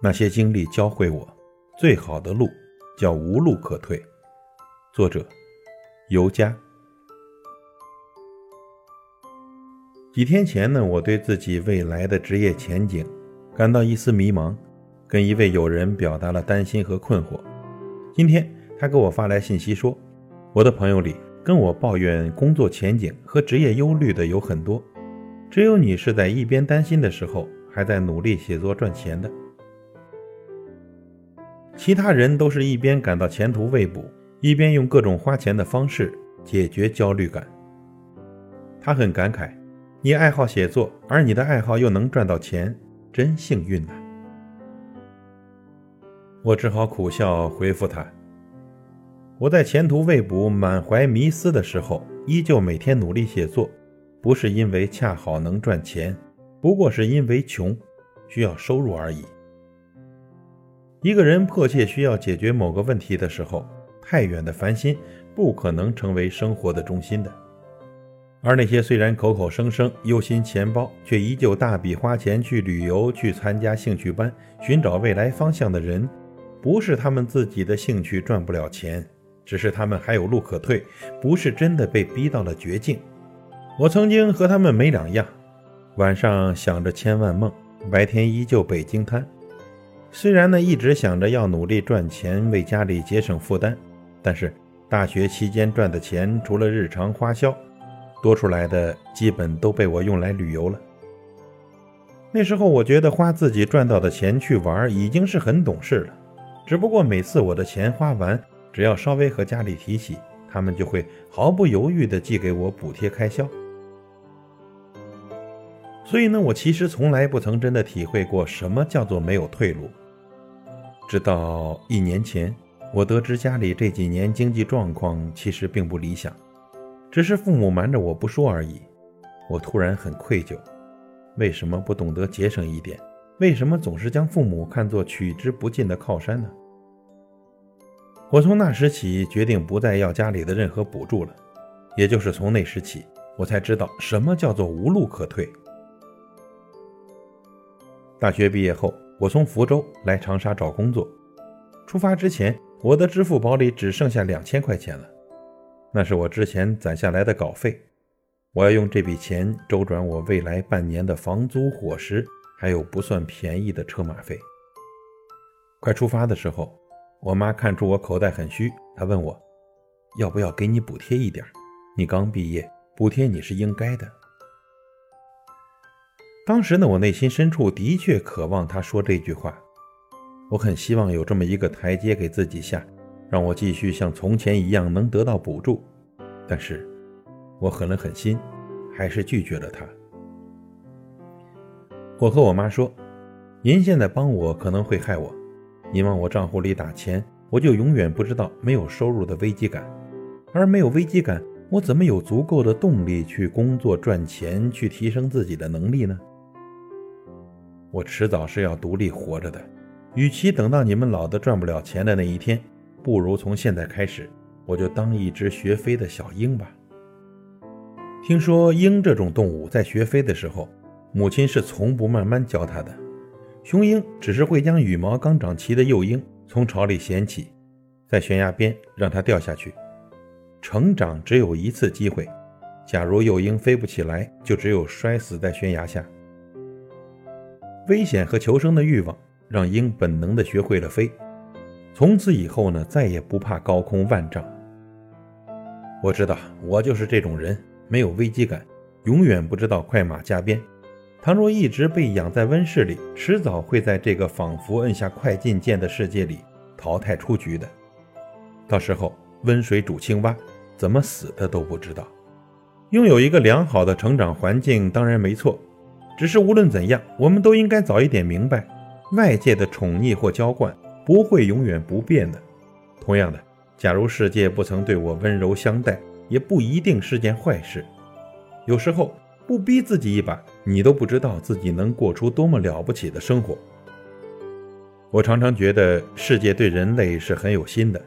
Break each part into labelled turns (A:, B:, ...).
A: 那些经历教会我，最好的路叫无路可退。作者：尤佳。几天前呢，我对自己未来的职业前景感到一丝迷茫，跟一位友人表达了担心和困惑。今天他给我发来信息说，我的朋友里跟我抱怨工作前景和职业忧虑的有很多，只有你是在一边担心的时候，还在努力写作赚钱的。其他人都是一边感到前途未卜，一边用各种花钱的方式解决焦虑感。他很感慨：“你爱好写作，而你的爱好又能赚到钱，真幸运呐！”我只好苦笑回复他：“我在前途未卜、满怀迷思的时候，依旧每天努力写作，不是因为恰好能赚钱，不过是因为穷，需要收入而已。”一个人迫切需要解决某个问题的时候，太远的烦心不可能成为生活的中心的。而那些虽然口口声声忧心钱包，却依旧大笔花钱去旅游、去参加兴趣班、寻找未来方向的人，不是他们自己的兴趣赚不了钱，只是他们还有路可退，不是真的被逼到了绝境。我曾经和他们没两样，晚上想着千万梦，白天依旧北京滩。虽然呢一直想着要努力赚钱，为家里节省负担，但是大学期间赚的钱，除了日常花销，多出来的基本都被我用来旅游了。那时候我觉得花自己赚到的钱去玩已经是很懂事了，只不过每次我的钱花完，只要稍微和家里提起，他们就会毫不犹豫地寄给我补贴开销。所以呢，我其实从来不曾真的体会过什么叫做没有退路。直到一年前，我得知家里这几年经济状况其实并不理想，只是父母瞒着我不说而已。我突然很愧疚，为什么不懂得节省一点？为什么总是将父母看作取之不尽的靠山呢？我从那时起决定不再要家里的任何补助了，也就是从那时起，我才知道什么叫做无路可退。大学毕业后，我从福州来长沙找工作。出发之前，我的支付宝里只剩下两千块钱了，那是我之前攒下来的稿费。我要用这笔钱周转我未来半年的房租、伙食，还有不算便宜的车马费。快出发的时候，我妈看出我口袋很虚，她问我，要不要给你补贴一点？你刚毕业，补贴你是应该的。当时呢，我内心深处的确渴望他说这句话，我很希望有这么一个台阶给自己下，让我继续像从前一样能得到补助。但是，我狠了狠心，还是拒绝了他。我和我妈说：“您现在帮我可能会害我，您往我账户里打钱，我就永远不知道没有收入的危机感，而没有危机感，我怎么有足够的动力去工作赚钱，去提升自己的能力呢？”我迟早是要独立活着的，与其等到你们老的赚不了钱的那一天，不如从现在开始，我就当一只学飞的小鹰吧。听说鹰这种动物在学飞的时候，母亲是从不慢慢教它的，雄鹰只是会将羽毛刚长齐的幼鹰从巢里衔起，在悬崖边让它掉下去。成长只有一次机会，假如幼鹰飞不起来，就只有摔死在悬崖下。危险和求生的欲望让鹰本能地学会了飞，从此以后呢，再也不怕高空万丈。我知道，我就是这种人，没有危机感，永远不知道快马加鞭。倘若一直被养在温室里，迟早会在这个仿佛摁下快进键的世界里淘汰出局的。到时候温水煮青蛙，怎么死的都不知道。拥有一个良好的成长环境当然没错。只是无论怎样，我们都应该早一点明白，外界的宠溺或娇惯不会永远不变的。同样的，假如世界不曾对我温柔相待，也不一定是件坏事。有时候不逼自己一把，你都不知道自己能过出多么了不起的生活。我常常觉得世界对人类是很有心的，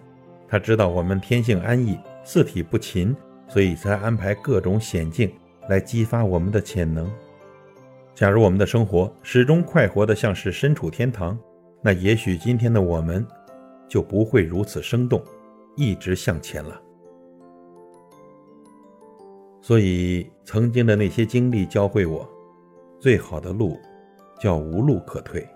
A: 他知道我们天性安逸，四体不勤，所以才安排各种险境来激发我们的潜能。假如我们的生活始终快活的像是身处天堂，那也许今天的我们就不会如此生动，一直向前了。所以，曾经的那些经历教会我，最好的路叫无路可退。